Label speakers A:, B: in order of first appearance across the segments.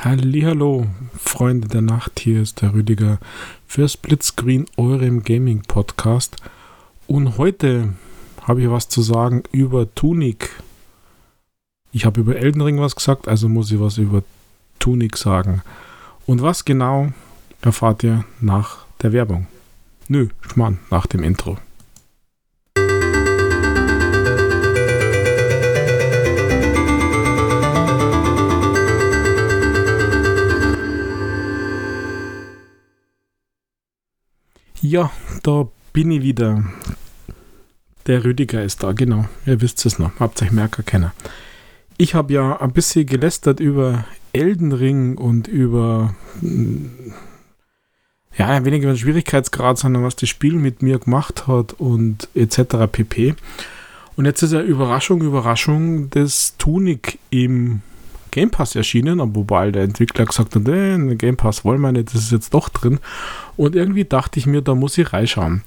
A: Hallo, Freunde der Nacht, hier ist der Rüdiger für Splitscreen, eurem Gaming Podcast. Und heute habe ich was zu sagen über Tunic. Ich habe über Elden Ring was gesagt, also muss ich was über Tunic sagen. Und was genau erfahrt ihr nach der Werbung? Nö, Schmarrn, nach dem Intro. Ja, da bin ich wieder. Der Rüdiger ist da, genau. Ihr wisst es noch. Habt euch Merker kennen. Ich habe ja ein bisschen gelästert über Elden Ring und über ja, weniger über den Schwierigkeitsgrad, sondern was das Spiel mit mir gemacht hat und etc. pp. Und jetzt ist ja Überraschung, Überraschung, das Tunic im Game Pass erschienen, wobei der Entwickler gesagt hat, äh, Game Pass wollen wir nicht, das ist jetzt doch drin. Und irgendwie dachte ich mir, da muss ich reinschauen.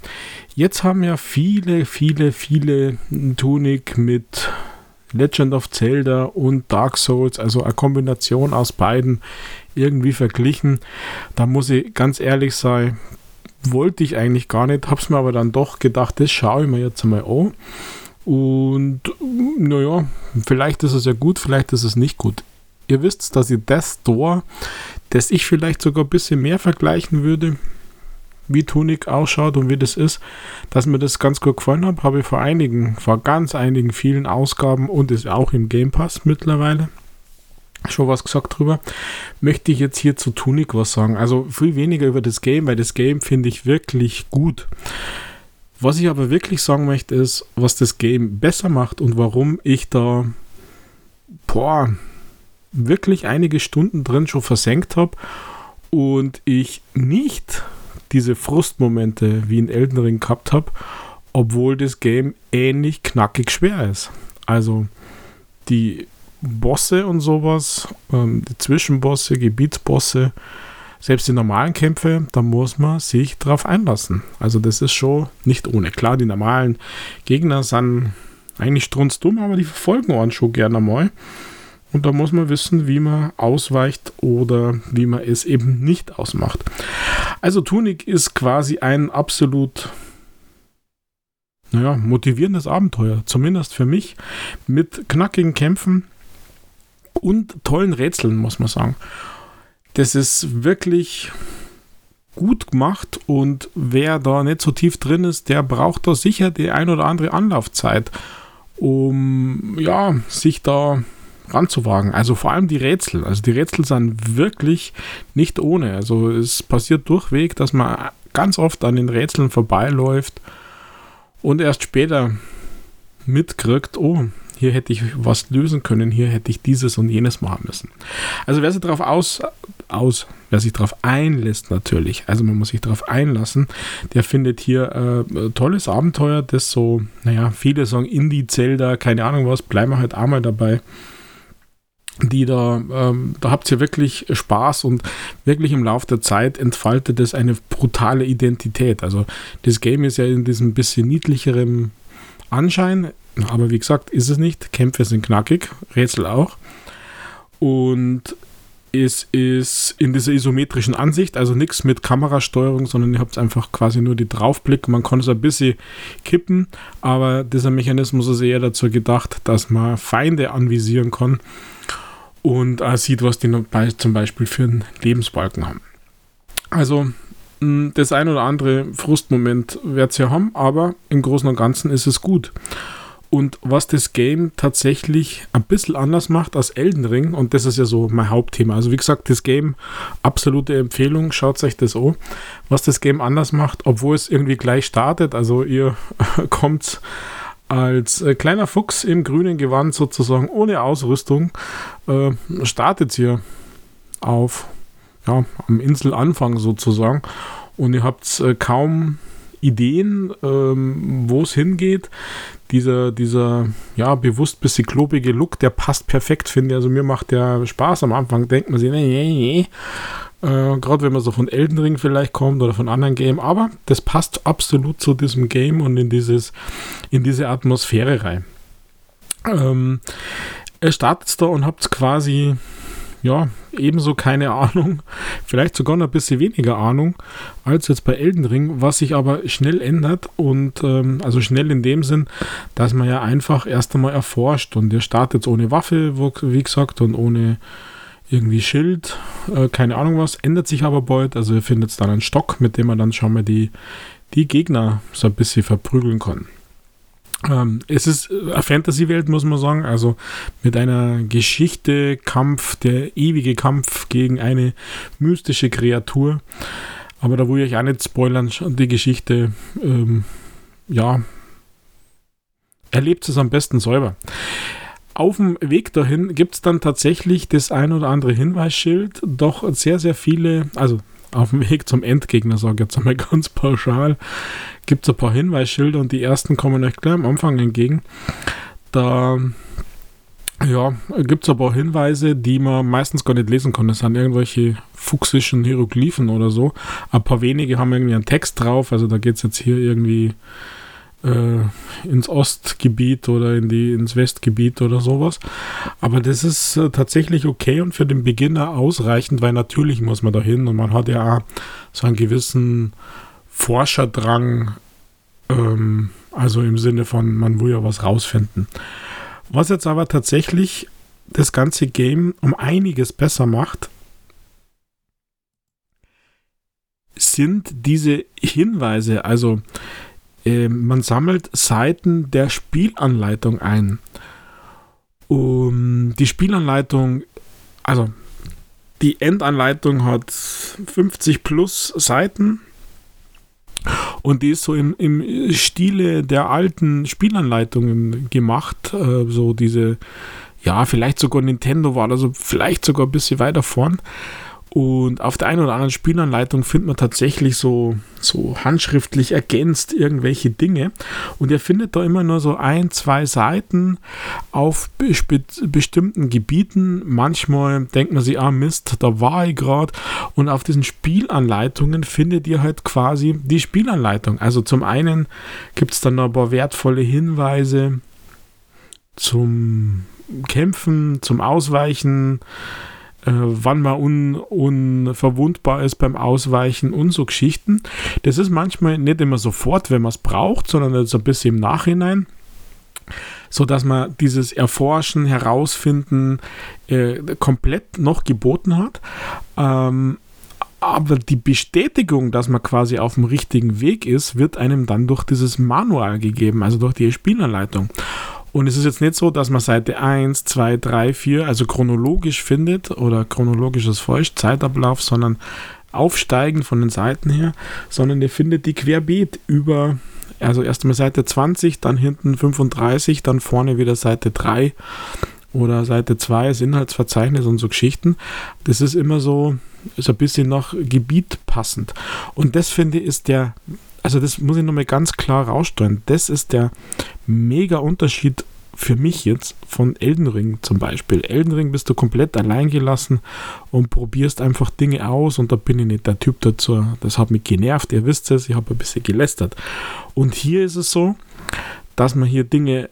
A: Jetzt haben ja viele, viele, viele Tunic mit Legend of Zelda und Dark Souls, also eine Kombination aus beiden, irgendwie verglichen. Da muss ich ganz ehrlich sein, wollte ich eigentlich gar nicht, hab's mir aber dann doch gedacht, das schaue ich mir jetzt mal an. Und naja, vielleicht ist es ja gut, vielleicht ist es nicht gut. Ihr wisst, dass ihr das Store, das ich vielleicht sogar ein bisschen mehr vergleichen würde, wie Tunic ausschaut und wie das ist, dass mir das ganz gut gefallen hat, habe ich vor einigen, vor ganz einigen vielen Ausgaben und ist auch im Game Pass mittlerweile schon was gesagt drüber. Möchte ich jetzt hier zu Tunic was sagen. Also viel weniger über das Game, weil das Game finde ich wirklich gut. Was ich aber wirklich sagen möchte, ist, was das Game besser macht und warum ich da boah, wirklich einige Stunden drin schon versenkt habe und ich nicht diese Frustmomente wie in Elden Ring gehabt habe, obwohl das Game ähnlich knackig schwer ist. Also die Bosse und sowas, ähm, die Zwischenbosse, Gebietsbosse, selbst die normalen Kämpfe, da muss man sich drauf einlassen. Also das ist schon nicht ohne. Klar, die normalen Gegner sind eigentlich strunzdumm, aber die verfolgen uns schon gerne mal. Und da muss man wissen, wie man ausweicht oder wie man es eben nicht ausmacht. Also Tunic ist quasi ein absolut naja, motivierendes Abenteuer, zumindest für mich, mit knackigen Kämpfen und tollen Rätseln, muss man sagen. Das ist wirklich gut gemacht und wer da nicht so tief drin ist, der braucht da sicher die ein oder andere Anlaufzeit, um ja, sich da ranzuwagen. Also vor allem die Rätsel. Also die Rätsel sind wirklich nicht ohne. Also es passiert durchweg, dass man ganz oft an den Rätseln vorbeiläuft und erst später mitkriegt, oh, hier hätte ich was lösen können, hier hätte ich dieses und jenes machen müssen. Also wer sich darauf aus, aus wer sich darauf einlässt natürlich, also man muss sich darauf einlassen, der findet hier äh, tolles Abenteuer, das so, naja, viele sagen Indie-Zelda, keine Ahnung was, bleiben wir halt einmal dabei die da, ähm, da habt ihr wirklich Spaß und wirklich im Laufe der Zeit entfaltet es eine brutale Identität. Also das Game ist ja in diesem bisschen niedlicheren Anschein, aber wie gesagt, ist es nicht. Kämpfe sind knackig, Rätsel auch. Und es ist in dieser isometrischen Ansicht, also nichts mit Kamerasteuerung, sondern ihr habt einfach quasi nur die Draufblick. Man kann es ein bisschen kippen, aber dieser Mechanismus ist eher dazu gedacht, dass man Feinde anvisieren kann und äh, sieht, was die zum Beispiel für einen Lebensbalken haben. Also das ein oder andere Frustmoment wird es ja haben, aber im Großen und Ganzen ist es gut. Und was das Game tatsächlich ein bisschen anders macht als Elden Ring, und das ist ja so mein Hauptthema. Also wie gesagt, das Game, absolute Empfehlung, schaut euch das an. Was das Game anders macht, obwohl es irgendwie gleich startet, also ihr kommt als äh, kleiner Fuchs im grünen Gewand sozusagen ohne Ausrüstung äh, startet ihr auf ja, am Inselanfang sozusagen und ihr habt äh, kaum Ideen, ähm, wo es hingeht. Dieser, dieser, ja, bewusst bisschen klobige Look, der passt perfekt, finde ich. Also mir macht der Spaß. Am Anfang denkt man sich, nee, nee, nee. Äh, Gerade wenn man so von Elden Ring vielleicht kommt oder von anderen Games, aber das passt absolut zu diesem Game und in dieses, in diese Atmosphäre rein. Ähm, ihr startet da und habt quasi ja, ebenso keine Ahnung, vielleicht sogar noch ein bisschen weniger Ahnung als jetzt bei Elden Ring, was sich aber schnell ändert und ähm, also schnell in dem Sinn, dass man ja einfach erst einmal erforscht und ihr startet ohne Waffe, wie gesagt, und ohne irgendwie Schild, äh, keine Ahnung was, ändert sich aber bald, also ihr findet dann einen Stock, mit dem man dann schon mal die, die Gegner so ein bisschen verprügeln kann. Ähm, es ist eine Fantasy-Welt, muss man sagen. Also mit einer Geschichte, Kampf, der ewige Kampf gegen eine mystische Kreatur. Aber da will ich euch auch nicht spoilern, die Geschichte, ähm, ja, erlebt es am besten selber. Auf dem Weg dahin gibt es dann tatsächlich das ein oder andere Hinweisschild, doch sehr, sehr viele, also auf dem Weg zum Endgegner, sage ich jetzt einmal ganz pauschal, gibt es ein paar Hinweisschilder und die ersten kommen euch gleich am Anfang entgegen. Da ja, gibt es ein paar Hinweise, die man meistens gar nicht lesen kann. Das sind irgendwelche fuchsischen Hieroglyphen oder so. Ein paar wenige haben irgendwie einen Text drauf. Also da geht es jetzt hier irgendwie äh, ins Ostgebiet oder in die, ins Westgebiet oder sowas. Aber das ist äh, tatsächlich okay und für den Beginner ausreichend, weil natürlich muss man da hin und man hat ja auch so einen gewissen Forscherdrang, ähm, also im Sinne von, man will ja was rausfinden. Was jetzt aber tatsächlich das ganze Game um einiges besser macht, sind diese Hinweise, also äh, man sammelt Seiten der Spielanleitung ein. Um, die Spielanleitung, also die Endanleitung hat 50 plus Seiten und die ist so im, im Stile der alten Spielanleitungen gemacht. Äh, so diese, ja, vielleicht sogar Nintendo war, also vielleicht sogar ein bisschen weiter vorn. Und auf der einen oder anderen Spielanleitung findet man tatsächlich so, so handschriftlich ergänzt irgendwelche Dinge. Und ihr findet da immer nur so ein, zwei Seiten auf be bestimmten Gebieten. Manchmal denkt man sich, ah Mist, da war ich gerade. Und auf diesen Spielanleitungen findet ihr halt quasi die Spielanleitung. Also zum einen gibt es dann noch ein paar wertvolle Hinweise zum Kämpfen, zum Ausweichen wann man un, unverwundbar ist beim Ausweichen und so Geschichten. Das ist manchmal nicht immer sofort, wenn man es braucht, sondern so ein bisschen im Nachhinein so dass man dieses Erforschen, Herausfinden äh, komplett noch geboten hat. Ähm, aber die Bestätigung, dass man quasi auf dem richtigen Weg ist, wird einem dann durch dieses Manual gegeben, also durch die Spielanleitung. Und es ist jetzt nicht so, dass man Seite 1, 2, 3, 4, also chronologisch findet oder chronologisches Feucht, Zeitablauf, sondern aufsteigend von den Seiten her, sondern ihr findet die querbeet über, also erst einmal Seite 20, dann hinten 35, dann vorne wieder Seite 3 oder Seite 2, das Inhaltsverzeichnis und so Geschichten. Das ist immer so, ist ein bisschen nach Gebiet passend. Und das finde ich ist der also das muss ich nochmal ganz klar rausstellen. Das ist der mega Unterschied für mich jetzt von Elden Ring zum Beispiel. Elden Ring bist du komplett allein gelassen und probierst einfach Dinge aus und da bin ich nicht der Typ dazu. Das hat mich genervt, ihr wisst es, ich habe ein bisschen gelästert. Und hier ist es so, dass man hier Dinge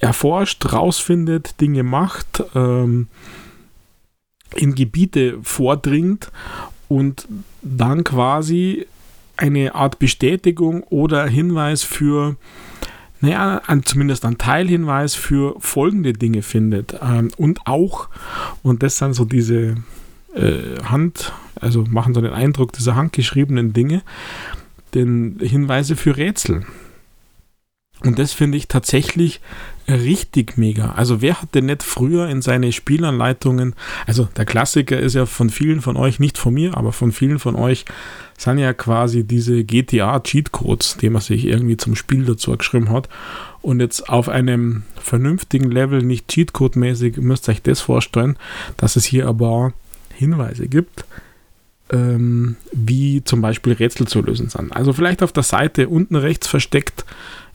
A: erforscht, rausfindet, Dinge macht, ähm, in Gebiete vordringt und dann quasi eine Art Bestätigung oder Hinweis für, naja, an, zumindest ein Teilhinweis für folgende Dinge findet. Ähm, und auch, und das sind so diese äh, Hand, also machen so den Eindruck dieser handgeschriebenen Dinge, den Hinweise für Rätsel. Und das finde ich tatsächlich richtig mega. Also wer hat denn nicht früher in seine Spielanleitungen, also der Klassiker ist ja von vielen von euch, nicht von mir, aber von vielen von euch, sind ja quasi diese GTA-Cheatcodes, die man sich irgendwie zum Spiel dazu geschrieben hat. Und jetzt auf einem vernünftigen Level, nicht Cheatcode-mäßig, müsst ihr euch das vorstellen, dass es hier aber Hinweise gibt, ähm, wie zum Beispiel Rätsel zu lösen sind. Also vielleicht auf der Seite unten rechts versteckt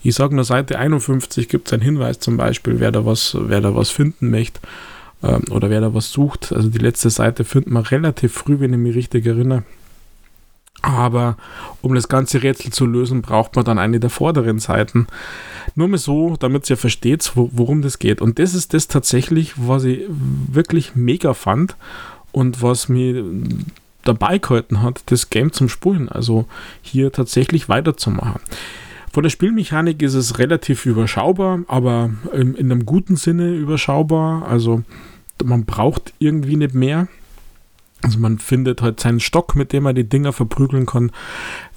A: ich sage nur Seite 51 gibt es einen Hinweis zum Beispiel, wer da was, wer da was finden möchte ähm, oder wer da was sucht. Also die letzte Seite findet man relativ früh, wenn ich mich richtig erinnere. Aber um das ganze Rätsel zu lösen, braucht man dann eine der vorderen Seiten. Nur mal so, damit ihr versteht, wo, worum das geht. Und das ist das tatsächlich, was ich wirklich mega fand und was mir dabei gehalten hat, das Game zum Spulen. Also hier tatsächlich weiterzumachen. Von der Spielmechanik ist es relativ überschaubar, aber in, in einem guten Sinne überschaubar. Also man braucht irgendwie nicht mehr. Also man findet halt seinen Stock, mit dem man die Dinger verprügeln kann.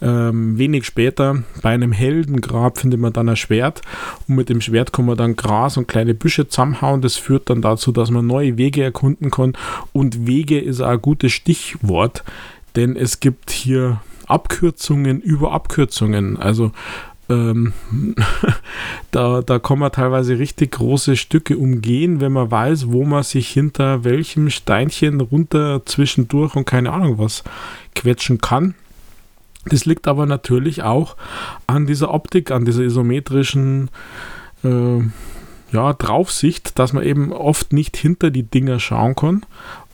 A: Ähm, wenig später, bei einem Heldengrab, findet man dann ein Schwert. Und mit dem Schwert kann man dann Gras und kleine Büsche zusammenhauen. Das führt dann dazu, dass man neue Wege erkunden kann. Und Wege ist auch ein gutes Stichwort, denn es gibt hier Abkürzungen über Abkürzungen. Also ähm, da, da kann man teilweise richtig große Stücke umgehen, wenn man weiß, wo man sich hinter welchem Steinchen runter zwischendurch und keine Ahnung was quetschen kann. Das liegt aber natürlich auch an dieser Optik, an dieser isometrischen äh, ja, Draufsicht, dass man eben oft nicht hinter die Dinger schauen kann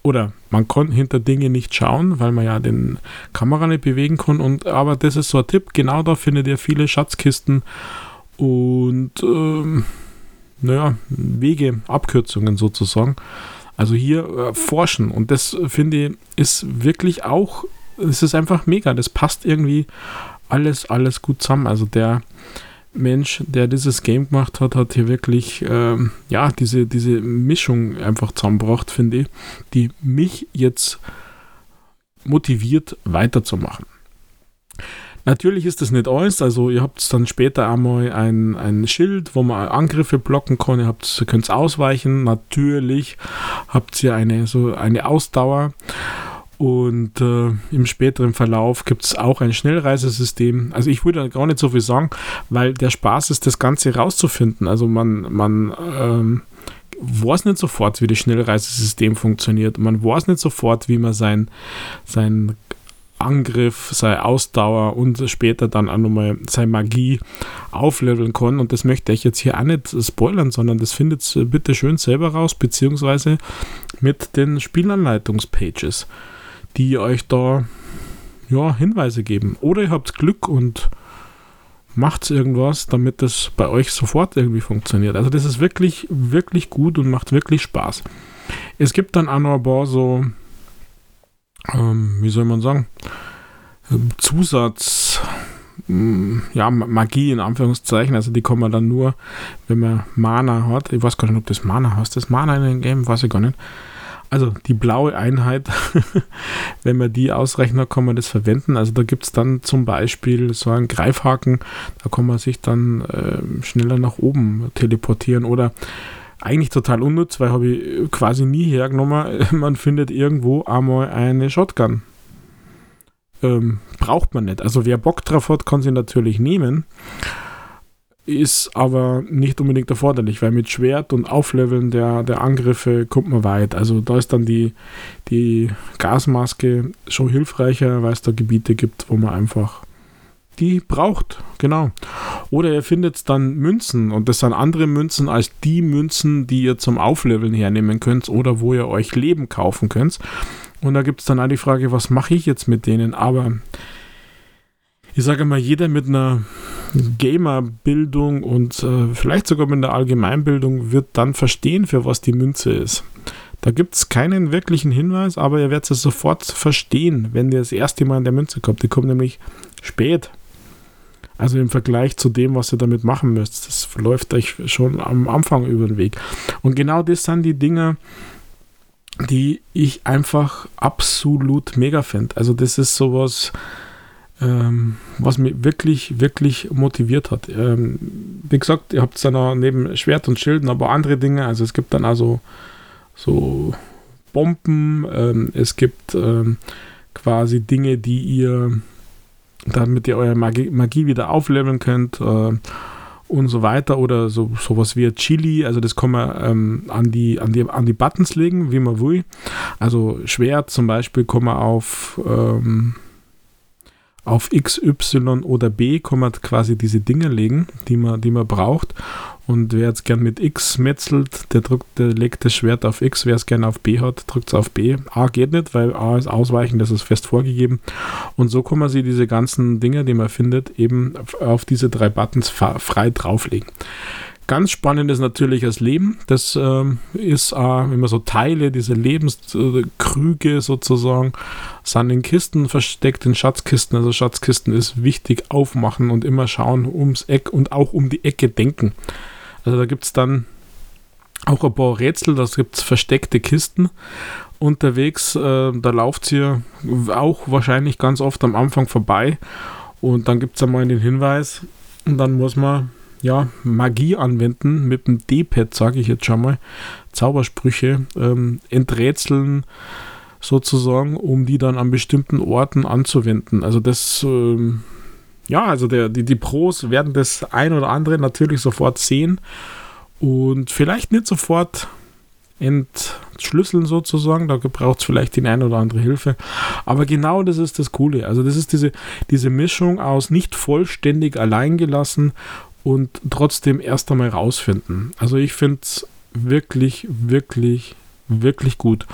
A: oder man kann hinter Dinge nicht schauen, weil man ja den Kamera nicht bewegen kann. Und, aber das ist so ein Tipp. Genau da findet ihr viele Schatzkisten und ähm, naja, Wege, Abkürzungen sozusagen. Also hier äh, forschen. Und das finde ich ist wirklich auch, es ist einfach mega. Das passt irgendwie alles, alles gut zusammen. Also der Mensch, der dieses Game gemacht hat, hat hier wirklich ähm, ja, diese, diese Mischung einfach zusammengebracht, finde ich, die mich jetzt motiviert weiterzumachen. Natürlich ist das nicht alles, also ihr habt dann später einmal ein, ein Schild, wo man Angriffe blocken kann, ihr habt, könnt ausweichen, natürlich habt ihr eine, so eine Ausdauer und äh, im späteren Verlauf gibt es auch ein Schnellreisesystem. Also ich würde gar nicht so viel sagen, weil der Spaß ist, das Ganze rauszufinden. Also man, man ähm, weiß nicht sofort, wie das Schnellreisesystem funktioniert. Man weiß nicht sofort, wie man sein, sein Angriff, seine Ausdauer und später dann auch nochmal seine Magie aufleveln kann. Und das möchte ich jetzt hier auch nicht spoilern, sondern das findet bitte schön selber raus, beziehungsweise mit den Spielanleitungspages die euch da ja, Hinweise geben. Oder ihr habt Glück und macht irgendwas, damit das bei euch sofort irgendwie funktioniert. Also das ist wirklich, wirklich gut und macht wirklich Spaß. Es gibt dann auch noch ein paar so, ähm, wie soll man sagen, Zusatz, mm, ja, Magie in Anführungszeichen, also die man dann nur, wenn man Mana hat. Ich weiß gar nicht, ob das Mana heißt. Das Mana in dem Game, weiß ich gar nicht. Also die blaue Einheit, wenn man die ausrechnet, kann man das verwenden. Also da gibt es dann zum Beispiel so einen Greifhaken, da kann man sich dann äh, schneller nach oben teleportieren oder eigentlich total unnütz, weil habe ich quasi nie hergenommen. Man findet irgendwo einmal eine Shotgun. Ähm, braucht man nicht. Also wer Bock drauf hat, kann sie natürlich nehmen ist aber nicht unbedingt erforderlich, weil mit Schwert und Aufleveln der, der Angriffe kommt man weit. Also da ist dann die, die Gasmaske schon hilfreicher, weil es da Gebiete gibt, wo man einfach die braucht, genau. Oder ihr findet dann Münzen und das sind andere Münzen als die Münzen, die ihr zum Aufleveln hernehmen könnt oder wo ihr euch Leben kaufen könnt. Und da gibt es dann auch die Frage, was mache ich jetzt mit denen? Aber ich sage mal, jeder mit einer Gamer-Bildung und äh, vielleicht sogar mit einer Allgemeinbildung wird dann verstehen, für was die Münze ist. Da gibt es keinen wirklichen Hinweis, aber ihr werdet es sofort verstehen, wenn ihr das erste Mal in der Münze kommt. Die kommt nämlich spät. Also im Vergleich zu dem, was ihr damit machen müsst. Das verläuft euch schon am Anfang über den Weg. Und genau das sind die Dinge, die ich einfach absolut mega finde. Also das ist sowas, ähm, was mich wirklich, wirklich motiviert hat. Ähm, wie gesagt, ihr habt dann auch neben Schwert und Schilden aber andere Dinge. Also es gibt dann also so Bomben, ähm, es gibt ähm, quasi Dinge, die ihr, damit ihr eure Magie, Magie wieder aufleveln könnt. Äh, und so weiter oder so sowas wie Chili, also das kann man ähm, an, die, an, die, an die Buttons legen, wie man will. Also Schwert zum Beispiel kann man auf ähm, auf X, Y oder B kann man quasi diese Dinge legen, die man, die man braucht. Und wer jetzt gern mit X metzelt, der, drückt, der legt das Schwert auf X. Wer es gern auf B hat, drückt es auf B. A geht nicht, weil A ist ausweichen, das ist fest vorgegeben. Und so kann man sich diese ganzen Dinge, die man findet, eben auf diese drei Buttons frei drauflegen. Ganz spannend ist natürlich das Leben. Das ähm, ist äh, immer so Teile, diese Lebenskrüge sozusagen, sind in Kisten versteckt, in Schatzkisten. Also Schatzkisten ist wichtig aufmachen und immer schauen ums Eck und auch um die Ecke denken. Also da gibt es dann auch ein paar Rätsel, da gibt es versteckte Kisten unterwegs. Äh, da lauft ihr auch wahrscheinlich ganz oft am Anfang vorbei. Und dann gibt es einmal den Hinweis und dann muss man ja, Magie anwenden mit dem D-Pad, sage ich jetzt schon mal, Zaubersprüche ähm, enträtseln sozusagen, um die dann an bestimmten Orten anzuwenden. Also das, ähm, ja, also der, die, die Pros werden das ein oder andere natürlich sofort sehen und vielleicht nicht sofort entschlüsseln sozusagen. Da braucht es vielleicht die eine oder andere Hilfe. Aber genau das ist das Coole. Also das ist diese, diese Mischung aus nicht vollständig allein gelassen und trotzdem erst einmal rausfinden. Also ich finde es wirklich, wirklich, wirklich gut.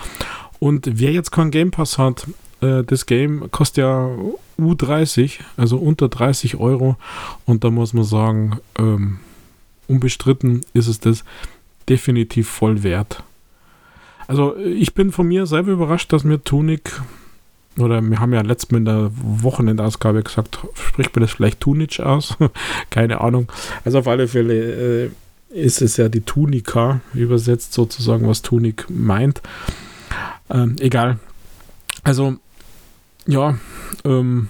A: Und wer jetzt keinen Game Pass hat, äh, das Game kostet ja U30, also unter 30 Euro. Und da muss man sagen, ähm, unbestritten ist es das definitiv voll wert. Also ich bin von mir selber überrascht, dass mir Tunic oder wir haben ja letztes Mal in der Wochenendausgabe gesagt, spricht mir das vielleicht Tunic aus? Keine Ahnung. Also auf alle Fälle äh, ist es ja die Tunika übersetzt sozusagen, was Tunik meint. Ähm, egal. Also, ja, ähm,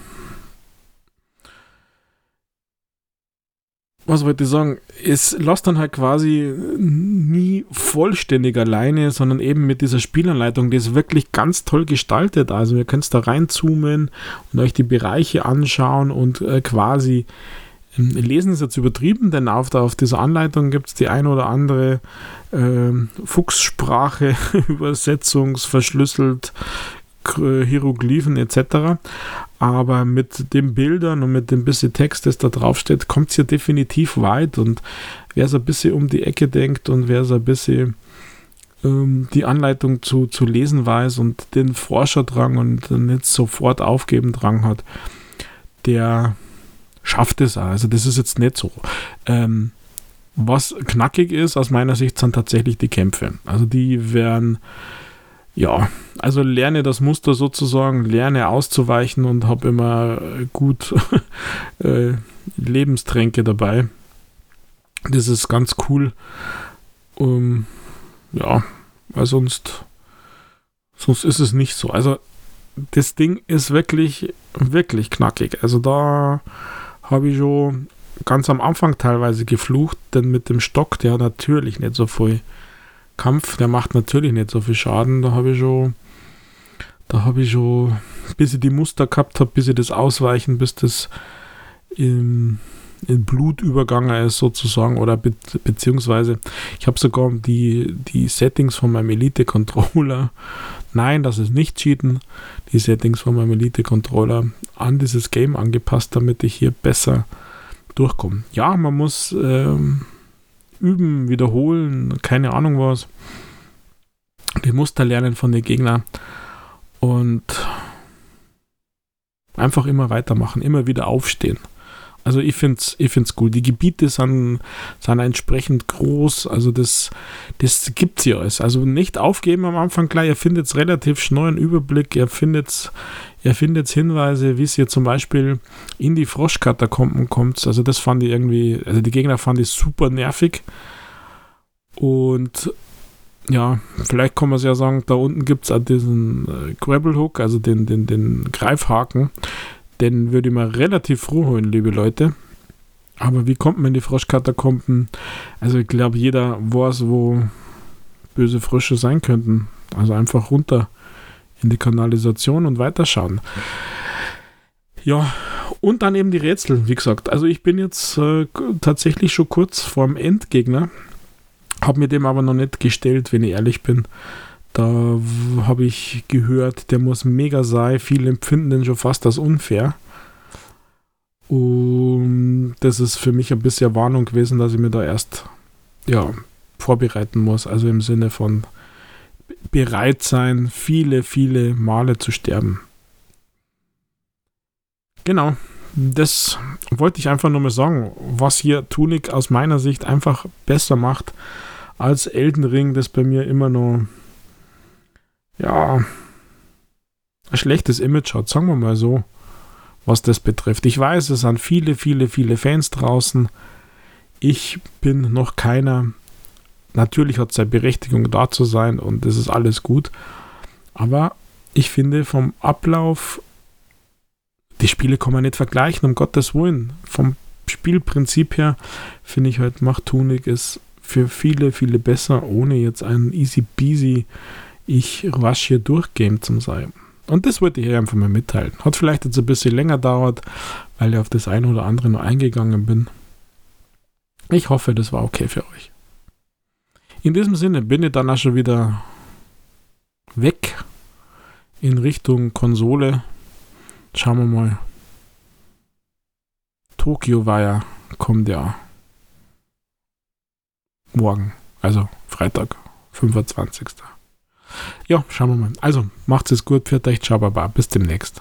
A: was wollte ich sagen? Es lässt dann halt quasi nie vollständig alleine, sondern eben mit dieser Spielanleitung, die ist wirklich ganz toll gestaltet. Also ihr könnt da reinzoomen und euch die Bereiche anschauen und äh, quasi ähm, Lesen ist jetzt übertrieben, denn auf, auf dieser Anleitung gibt es die ein oder andere äh, Fuchssprache, Übersetzungsverschlüsselt, Hieroglyphen etc. Aber mit den Bildern und mit dem bisschen Text, das da drauf steht, kommt es hier definitiv weit. Und wer so ein bisschen um die Ecke denkt und wer so ein bisschen ähm, die Anleitung zu, zu lesen weiß und den Forscherdrang und nicht sofort aufgeben Drang hat, der schafft es auch. Also das ist jetzt nicht so. Ähm, was knackig ist aus meiner Sicht sind tatsächlich die Kämpfe. Also die werden ja, also lerne das Muster sozusagen, lerne auszuweichen und habe immer gut äh, Lebenstränke dabei. Das ist ganz cool. Um, ja, weil sonst, sonst ist es nicht so. Also das Ding ist wirklich, wirklich knackig. Also da habe ich schon ganz am Anfang teilweise geflucht, denn mit dem Stock, der natürlich nicht so viel Kampf, der macht natürlich nicht so viel Schaden. Da habe ich schon, da habe ich schon, bis ich die Muster gehabt habe, bis ich das ausweichen, bis das im, in Blut übergangen ist sozusagen oder be beziehungsweise ich habe sogar die, die Settings von meinem Elite-Controller, nein, das ist nicht Cheaten, die Settings von meinem Elite-Controller an dieses Game angepasst, damit ich hier besser durchkomme. Ja, man muss ähm, üben, wiederholen, keine Ahnung was. Die Muster lernen von den Gegnern und einfach immer weitermachen, immer wieder aufstehen. Also ich finde es ich find's cool. Die Gebiete sind, sind entsprechend groß. Also das, das gibt es ja alles. Also nicht aufgeben am Anfang gleich. Ihr findet relativ schnell einen Überblick. Ihr findet ihr findet Hinweise, wie es hier zum Beispiel in die Froschkatakomben kommt. Also das fand ich irgendwie, also die Gegner fand ich super nervig. Und ja, vielleicht kann man es ja sagen, da unten gibt es diesen äh, Gravel Hook, also den, den, den Greifhaken. Den würde ich mal relativ froh holen, liebe Leute. Aber wie kommt man in die Froschkatakomben? Also ich glaube, jeder weiß, wo böse Frösche sein könnten. Also einfach runter in die Kanalisation und weiterschauen. Ja, und dann eben die Rätsel, wie gesagt. Also ich bin jetzt äh, tatsächlich schon kurz vorm Endgegner. Habe mir dem aber noch nicht gestellt, wenn ich ehrlich bin. Da habe ich gehört, der muss mega sein. Viele empfinden den schon fast als unfair. Und das ist für mich ein bisschen Warnung gewesen, dass ich mir da erst ja, vorbereiten muss. Also im Sinne von bereit sein, viele, viele Male zu sterben. Genau, das wollte ich einfach nur mal sagen, was hier Tunic aus meiner Sicht einfach besser macht als Elden Ring, das bei mir immer noch ja ein schlechtes Image hat, sagen wir mal so, was das betrifft. Ich weiß, es sind viele, viele, viele Fans draußen. Ich bin noch keiner. Natürlich hat es seine Berechtigung da zu sein und das ist alles gut. Aber ich finde vom Ablauf, die Spiele kann man nicht vergleichen, um Gottes Willen. Vom Spielprinzip her finde ich halt, macht Tunic es für viele, viele besser, ohne jetzt ein easy peasy ich rush hier durchgame zu sein. Und das wollte ich einfach mal mitteilen. Hat vielleicht jetzt ein bisschen länger dauert, weil ich auf das eine oder andere nur eingegangen bin. Ich hoffe, das war okay für euch. In diesem Sinne bin ich dann auch schon wieder weg in Richtung Konsole. Schauen wir mal. Tokio ja, kommt ja morgen, also Freitag, 25. Ja, schauen wir mal. Also, macht's es gut, für euch, ciao, baba, bis demnächst.